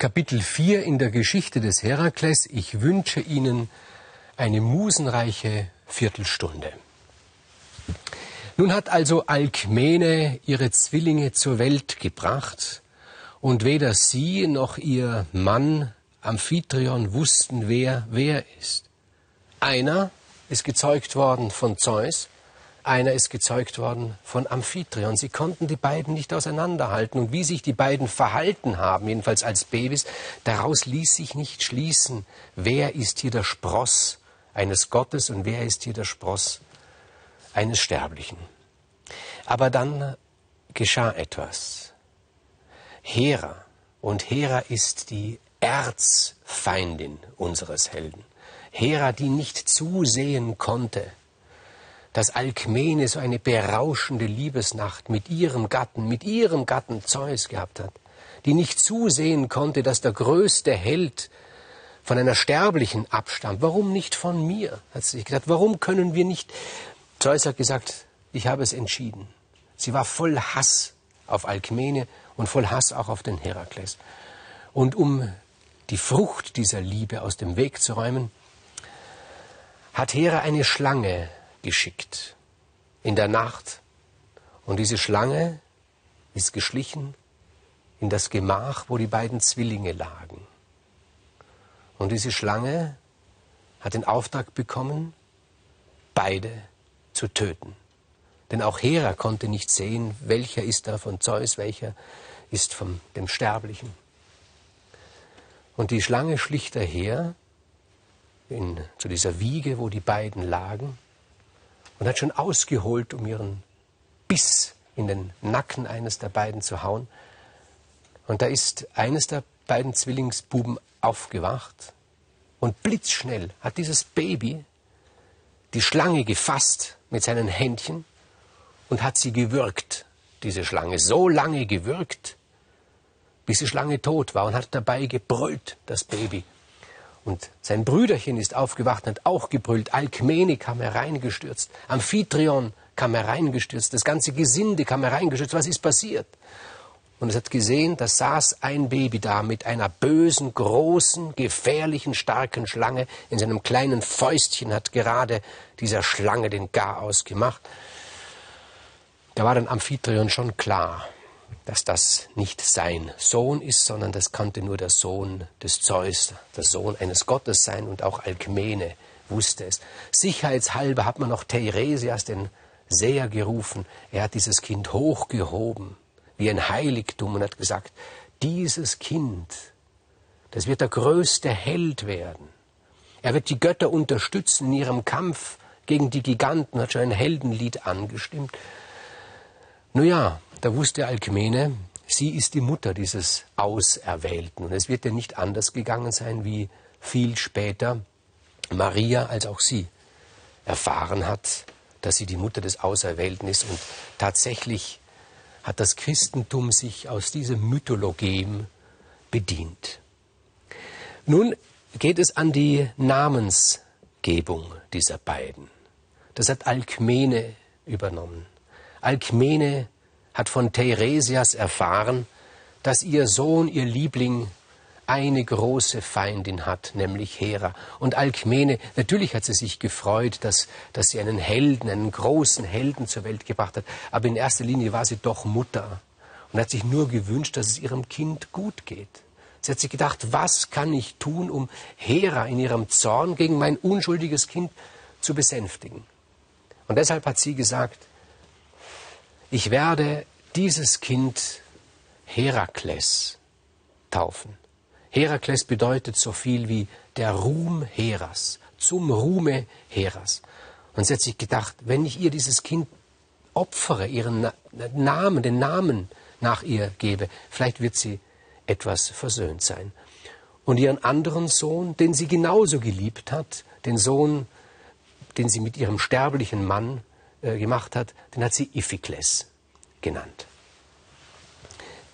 Kapitel 4 in der Geschichte des Herakles. Ich wünsche Ihnen eine musenreiche Viertelstunde. Nun hat also Alkmene ihre Zwillinge zur Welt gebracht, und weder sie noch ihr Mann Amphitryon wussten, wer wer ist. Einer ist gezeugt worden von Zeus, einer ist gezeugt worden von Amphitryon. Sie konnten die beiden nicht auseinanderhalten. Und wie sich die beiden verhalten haben, jedenfalls als Babys, daraus ließ sich nicht schließen, wer ist hier der Spross eines Gottes und wer ist hier der Spross eines Sterblichen. Aber dann geschah etwas. Hera, und Hera ist die Erzfeindin unseres Helden. Hera, die nicht zusehen konnte, dass Alkmene so eine berauschende Liebesnacht mit ihrem Gatten, mit ihrem Gatten Zeus gehabt hat, die nicht zusehen konnte, dass der größte Held von einer Sterblichen abstammt. Warum nicht von mir? Hat sie sich gedacht, warum können wir nicht? Zeus hat gesagt, ich habe es entschieden. Sie war voll Hass auf Alkmene und voll Hass auch auf den Herakles. Und um die Frucht dieser Liebe aus dem Weg zu räumen, hat Hera eine Schlange geschickt in der Nacht. Und diese Schlange ist geschlichen in das Gemach, wo die beiden Zwillinge lagen. Und diese Schlange hat den Auftrag bekommen, beide zu töten. Denn auch Hera konnte nicht sehen, welcher ist da von Zeus, welcher ist von dem Sterblichen. Und die Schlange schlich daher in, zu dieser Wiege, wo die beiden lagen, und hat schon ausgeholt, um ihren Biss in den Nacken eines der beiden zu hauen. Und da ist eines der beiden Zwillingsbuben aufgewacht und blitzschnell hat dieses Baby die Schlange gefasst mit seinen Händchen und hat sie gewürgt, diese Schlange, so lange gewürgt, bis die Schlange tot war und hat dabei gebrüllt, das Baby. Und sein Brüderchen ist aufgewacht und hat auch gebrüllt. Alkmene kam hereingestürzt. Amphitryon kam hereingestürzt. Das ganze Gesinde kam hereingestürzt. Was ist passiert? Und es hat gesehen, da saß ein Baby da mit einer bösen, großen, gefährlichen, starken Schlange. In seinem kleinen Fäustchen hat gerade dieser Schlange den Garaus gemacht. Da war dann Amphitryon schon klar dass das nicht sein Sohn ist, sondern das konnte nur der Sohn des Zeus, der Sohn eines Gottes sein und auch Alkmene wusste es. Sicherheitshalber hat man noch Teiresias, den Seher, gerufen. Er hat dieses Kind hochgehoben, wie ein Heiligtum und hat gesagt, dieses Kind, das wird der größte Held werden. Er wird die Götter unterstützen in ihrem Kampf gegen die Giganten, hat schon ein Heldenlied angestimmt. Nun ja, da wusste Alkmene, sie ist die Mutter dieses Auserwählten. Und es wird ja nicht anders gegangen sein, wie viel später Maria als auch sie erfahren hat, dass sie die Mutter des Auserwählten ist. Und tatsächlich hat das Christentum sich aus diesem Mythologem bedient. Nun geht es an die Namensgebung dieser beiden. Das hat Alkmene übernommen. Alkmene hat von Teiresias erfahren, dass ihr Sohn, ihr Liebling, eine große Feindin hat, nämlich Hera. Und Alkmene, natürlich hat sie sich gefreut, dass, dass sie einen Helden, einen großen Helden zur Welt gebracht hat, aber in erster Linie war sie doch Mutter und hat sich nur gewünscht, dass es ihrem Kind gut geht. Sie hat sich gedacht, was kann ich tun, um Hera in ihrem Zorn gegen mein unschuldiges Kind zu besänftigen? Und deshalb hat sie gesagt, ich werde dieses Kind Herakles taufen. Herakles bedeutet so viel wie der Ruhm Heras, zum Ruhme Heras. Und sie hat sich gedacht, wenn ich ihr dieses Kind opfere, ihren Namen, den Namen nach ihr gebe, vielleicht wird sie etwas versöhnt sein. Und ihren anderen Sohn, den sie genauso geliebt hat, den Sohn, den sie mit ihrem sterblichen Mann äh, gemacht hat, den hat sie Iphikles genannt.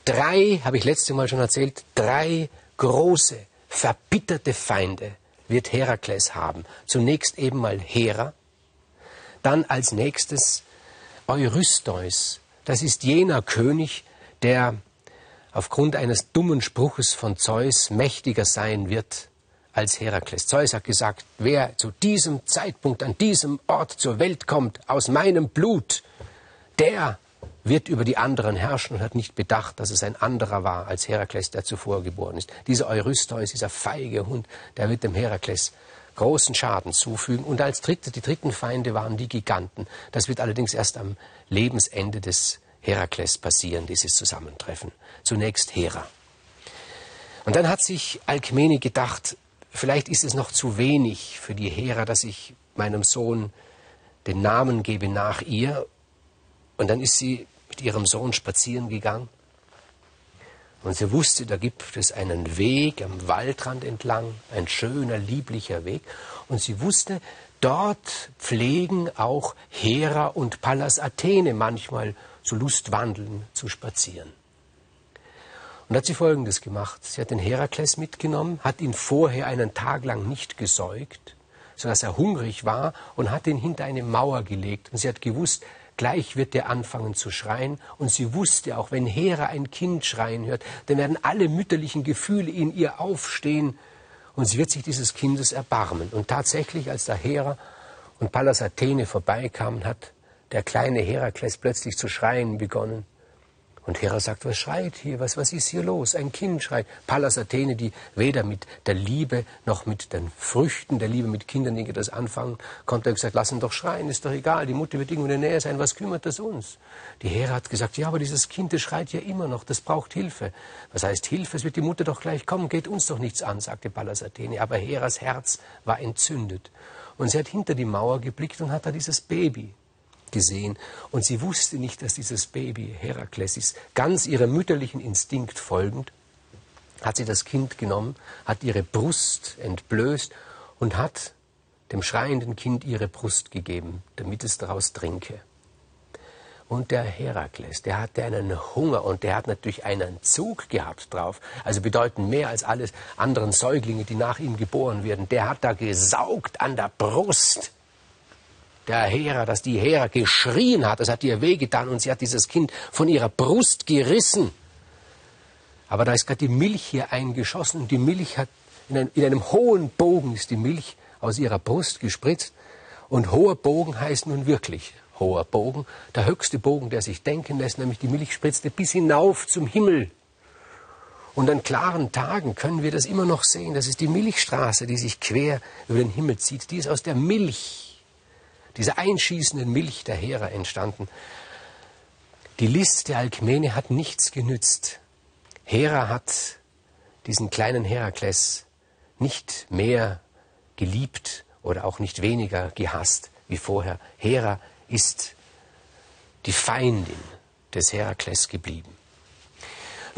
Drei, habe ich letzte Mal schon erzählt, drei große, verbitterte Feinde wird Herakles haben. Zunächst eben mal Hera, dann als nächstes Eurystheus. Das ist jener König, der aufgrund eines dummen Spruches von Zeus mächtiger sein wird als Herakles. Zeus hat gesagt, wer zu diesem Zeitpunkt an diesem Ort zur Welt kommt, aus meinem Blut, der wird über die anderen herrschen und hat nicht bedacht, dass es ein anderer war als Herakles, der zuvor geboren ist. Dieser Eurystheus, dieser feige Hund, der wird dem Herakles großen Schaden zufügen. Und als dritte, die dritten Feinde waren die Giganten. Das wird allerdings erst am Lebensende des Herakles passieren, dieses Zusammentreffen. Zunächst Hera. Und dann hat sich Alkmene gedacht, vielleicht ist es noch zu wenig für die Hera, dass ich meinem Sohn den Namen gebe nach ihr. Und dann ist sie mit ihrem Sohn spazieren gegangen. Und sie wusste, da gibt es einen Weg am Waldrand entlang, ein schöner, lieblicher Weg. Und sie wusste, dort pflegen auch Hera und Pallas Athene manchmal zu Lustwandeln zu spazieren. Und hat sie Folgendes gemacht. Sie hat den Herakles mitgenommen, hat ihn vorher einen Tag lang nicht gesäugt, sodass er hungrig war und hat ihn hinter eine Mauer gelegt. Und sie hat gewusst, Gleich wird er anfangen zu schreien. Und sie wusste auch, wenn Hera ein Kind schreien hört, dann werden alle mütterlichen Gefühle in ihr aufstehen und sie wird sich dieses Kindes erbarmen. Und tatsächlich, als da Hera und Pallas Athene vorbeikamen, hat der kleine Herakles plötzlich zu schreien begonnen. Und Hera sagt, was schreit hier? Was, was ist hier los? Ein Kind schreit. Pallas Athene, die weder mit der Liebe noch mit den Früchten der Liebe mit Kindern das anfangen konnte, hat gesagt, lass ihn doch schreien, ist doch egal, die Mutter wird irgendwo in der Nähe sein, was kümmert das uns? Die Hera hat gesagt, ja, aber dieses Kind, das schreit ja immer noch, das braucht Hilfe. Was heißt Hilfe? Es wird die Mutter doch gleich kommen, geht uns doch nichts an, sagte Pallas Athene. Aber Heras Herz war entzündet. Und sie hat hinter die Mauer geblickt und hat da dieses Baby gesehen und sie wusste nicht, dass dieses Baby Herakles ist. Ganz ihrem mütterlichen Instinkt folgend hat sie das Kind genommen, hat ihre Brust entblößt und hat dem schreienden Kind ihre Brust gegeben, damit es daraus trinke. Und der Herakles, der hatte einen Hunger und der hat natürlich einen Zug gehabt drauf. Also bedeuten mehr als alle anderen Säuglinge, die nach ihm geboren werden. Der hat da gesaugt an der Brust der Hera, dass die Hera geschrien hat, das hat ihr wehgetan und sie hat dieses Kind von ihrer Brust gerissen. Aber da ist gerade die Milch hier eingeschossen und die Milch hat, in, ein, in einem hohen Bogen ist die Milch aus ihrer Brust gespritzt. Und hoher Bogen heißt nun wirklich hoher Bogen, der höchste Bogen, der sich denken lässt, nämlich die Milch spritzte bis hinauf zum Himmel. Und an klaren Tagen können wir das immer noch sehen. Das ist die Milchstraße, die sich quer über den Himmel zieht. Die ist aus der Milch dieser einschießenden Milch der Hera entstanden. Die List der Alkmene hat nichts genützt. Hera hat diesen kleinen Herakles nicht mehr geliebt oder auch nicht weniger gehasst wie vorher. Hera ist die Feindin des Herakles geblieben.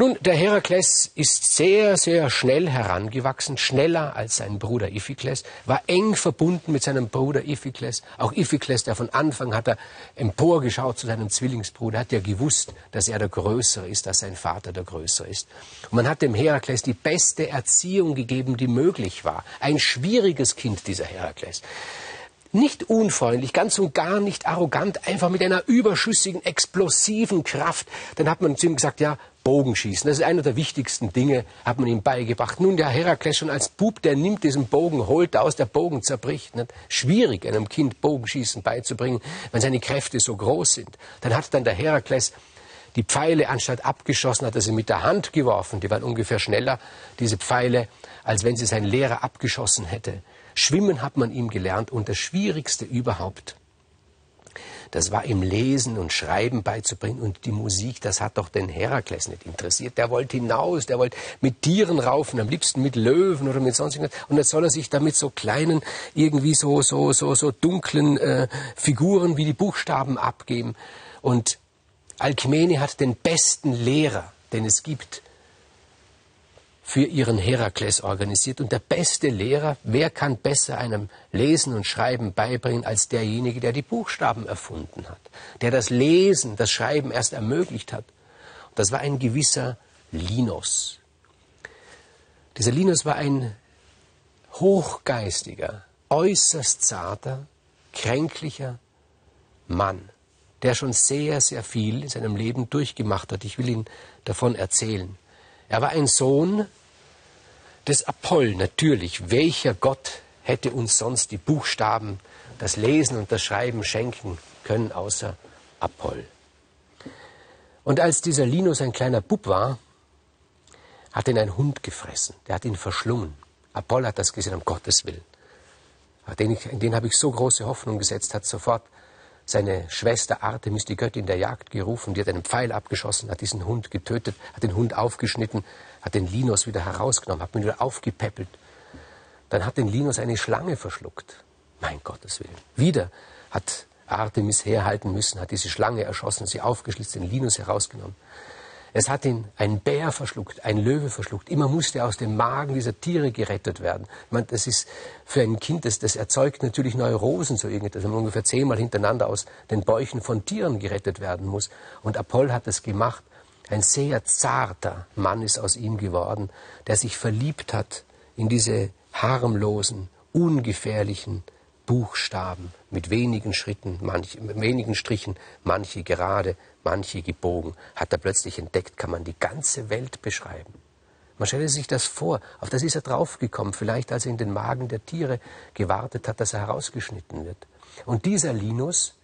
Nun, der Herakles ist sehr, sehr schnell herangewachsen, schneller als sein Bruder Iphikles, war eng verbunden mit seinem Bruder Iphikles. Auch Iphikles, der von Anfang hat er emporgeschaut zu seinem Zwillingsbruder, hat ja gewusst, dass er der Größere ist, dass sein Vater der Größere ist. Und man hat dem Herakles die beste Erziehung gegeben, die möglich war. Ein schwieriges Kind, dieser Herakles nicht unfreundlich, ganz und gar nicht arrogant, einfach mit einer überschüssigen, explosiven Kraft. Dann hat man zu ihm gesagt, ja, Bogenschießen. Das ist einer der wichtigsten Dinge, hat man ihm beigebracht. Nun, der Herakles schon als Bub, der nimmt diesen Bogen, holt aus, der Bogen zerbricht. Nicht? Schwierig, einem Kind Bogenschießen beizubringen, wenn seine Kräfte so groß sind. Dann hat dann der Herakles die Pfeile anstatt abgeschossen, hat er sie mit der Hand geworfen. Die waren ungefähr schneller, diese Pfeile, als wenn sie sein Lehrer abgeschossen hätte. Schwimmen hat man ihm gelernt und das Schwierigste überhaupt das war ihm Lesen und Schreiben beizubringen und die Musik, das hat doch den Herakles nicht interessiert. Der wollte hinaus, der wollte mit Tieren raufen, am liebsten mit Löwen oder mit sonstigen. Und jetzt soll er sich damit so kleinen, irgendwie so, so, so, so dunklen äh, Figuren wie die Buchstaben abgeben. Und Alkmene hat den besten Lehrer, den es gibt, für ihren Herakles organisiert. Und der beste Lehrer, wer kann besser einem Lesen und Schreiben beibringen als derjenige, der die Buchstaben erfunden hat, der das Lesen, das Schreiben erst ermöglicht hat. Und das war ein gewisser Linus. Dieser Linus war ein hochgeistiger, äußerst zarter, kränklicher Mann, der schon sehr, sehr viel in seinem Leben durchgemacht hat. Ich will Ihnen davon erzählen. Er war ein Sohn des Apoll, natürlich. Welcher Gott hätte uns sonst die Buchstaben, das Lesen und das Schreiben schenken können, außer Apoll? Und als dieser Linus ein kleiner Bub war, hat ihn ein Hund gefressen. Der hat ihn verschlungen. Apoll hat das gesehen, um Gottes Willen. Den, ich, den habe ich so große Hoffnung gesetzt, hat sofort seine Schwester Artemis, die Göttin der Jagd, gerufen. Die hat einen Pfeil abgeschossen, hat diesen Hund getötet, hat den Hund aufgeschnitten, hat den Linus wieder herausgenommen, hat ihn wieder aufgepäppelt. Dann hat den Linus eine Schlange verschluckt. Mein Gottes Willen. Wieder hat Artemis herhalten müssen, hat diese Schlange erschossen, sie aufgeschlitzt, den Linus herausgenommen. Es hat ihn ein Bär verschluckt, ein Löwe verschluckt. Immer musste er aus dem Magen dieser Tiere gerettet werden. Meine, das ist für ein Kind, das, das erzeugt natürlich Neurosen so irgendetwas, man ungefähr zehnmal hintereinander aus den Bäuchen von Tieren gerettet werden muss. Und Apoll hat das gemacht. Ein sehr zarter Mann ist aus ihm geworden, der sich verliebt hat in diese harmlosen, ungefährlichen Buchstaben mit wenigen Schritten, manch, mit wenigen Strichen, manche gerade, manche gebogen, hat er plötzlich entdeckt, kann man die ganze Welt beschreiben. Man stelle sich das vor, auf das ist er draufgekommen, vielleicht als er in den Magen der Tiere gewartet hat, dass er herausgeschnitten wird. Und dieser Linus,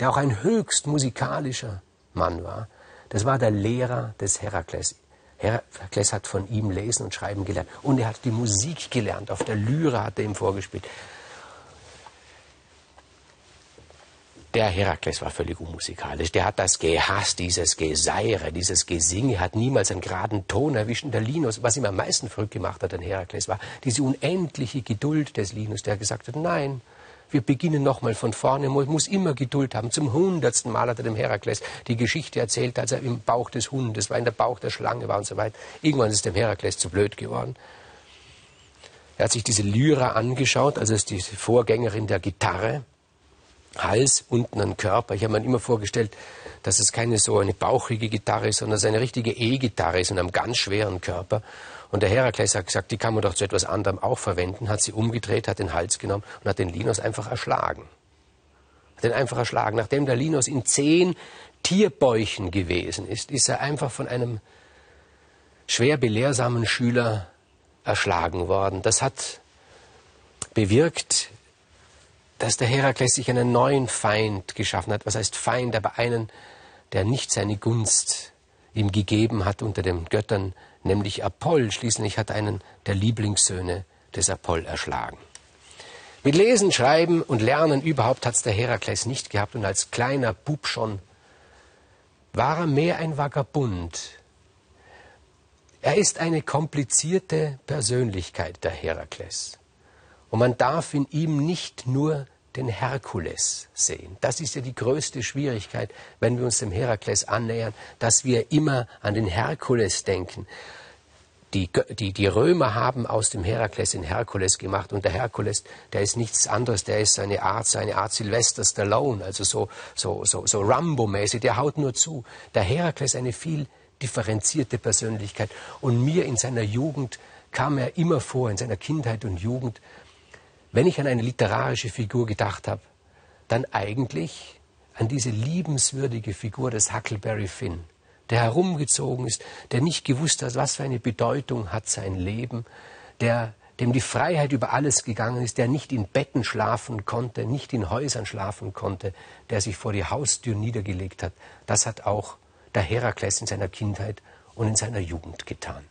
der auch ein höchst musikalischer Mann war, das war der Lehrer des Herakles. Herakles hat von ihm lesen und schreiben gelernt. Und er hat die Musik gelernt. Auf der Lyra hat er ihm vorgespielt. Der Herakles war völlig unmusikalisch. Der hat das gehasst, dieses Geseire, dieses Gesinge, hat niemals einen geraden Ton erwischt. Und der Linus, was ihm am meisten verrückt gemacht hat, an Herakles, war diese unendliche Geduld des Linus, der gesagt hat, nein, wir beginnen nochmal von vorne, man muss immer Geduld haben. Zum hundertsten Mal hat er dem Herakles die Geschichte erzählt, als er im Bauch des Hundes war, in der Bauch der Schlange war und so weiter. Irgendwann ist dem Herakles zu blöd geworden. Er hat sich diese Lyra angeschaut, also ist die Vorgängerin der Gitarre. Hals, unten ein Körper. Ich habe mir immer vorgestellt, dass es keine so eine bauchige Gitarre ist, sondern es eine richtige E-Gitarre ist und einem ganz schweren Körper. Und der Herakles hat gesagt, die kann man doch zu etwas anderem auch verwenden, hat sie umgedreht, hat den Hals genommen und hat den Linus einfach erschlagen. Hat den einfach erschlagen. Nachdem der Linus in zehn Tierbäuchen gewesen ist, ist er einfach von einem schwer belehrsamen Schüler erschlagen worden. Das hat bewirkt, dass der Herakles sich einen neuen Feind geschaffen hat. Was heißt Feind? Aber einen, der nicht seine Gunst ihm gegeben hat unter den Göttern, nämlich Apoll. Schließlich hat einen der Lieblingssöhne des Apoll erschlagen. Mit Lesen, Schreiben und Lernen überhaupt hat es der Herakles nicht gehabt und als kleiner Bub schon war er mehr ein Vagabund. Er ist eine komplizierte Persönlichkeit, der Herakles. Und man darf in ihm nicht nur den Herkules sehen. Das ist ja die größte Schwierigkeit, wenn wir uns dem Herakles annähern, dass wir immer an den Herkules denken. Die, die, die Römer haben aus dem Herakles den Herkules gemacht und der Herkules, der ist nichts anderes, der ist seine Art, seine Art Sylvester Stallone, also so, so, so, so Rambo-mäßig, der haut nur zu. Der Herakles eine viel differenzierte Persönlichkeit und mir in seiner Jugend kam er immer vor, in seiner Kindheit und Jugend, wenn ich an eine literarische Figur gedacht habe, dann eigentlich an diese liebenswürdige Figur des Huckleberry Finn, der herumgezogen ist, der nicht gewusst hat, was für eine Bedeutung hat sein Leben, der dem die Freiheit über alles gegangen ist, der nicht in Betten schlafen konnte, nicht in Häusern schlafen konnte, der sich vor die Haustür niedergelegt hat. Das hat auch der Herakles in seiner Kindheit und in seiner Jugend getan.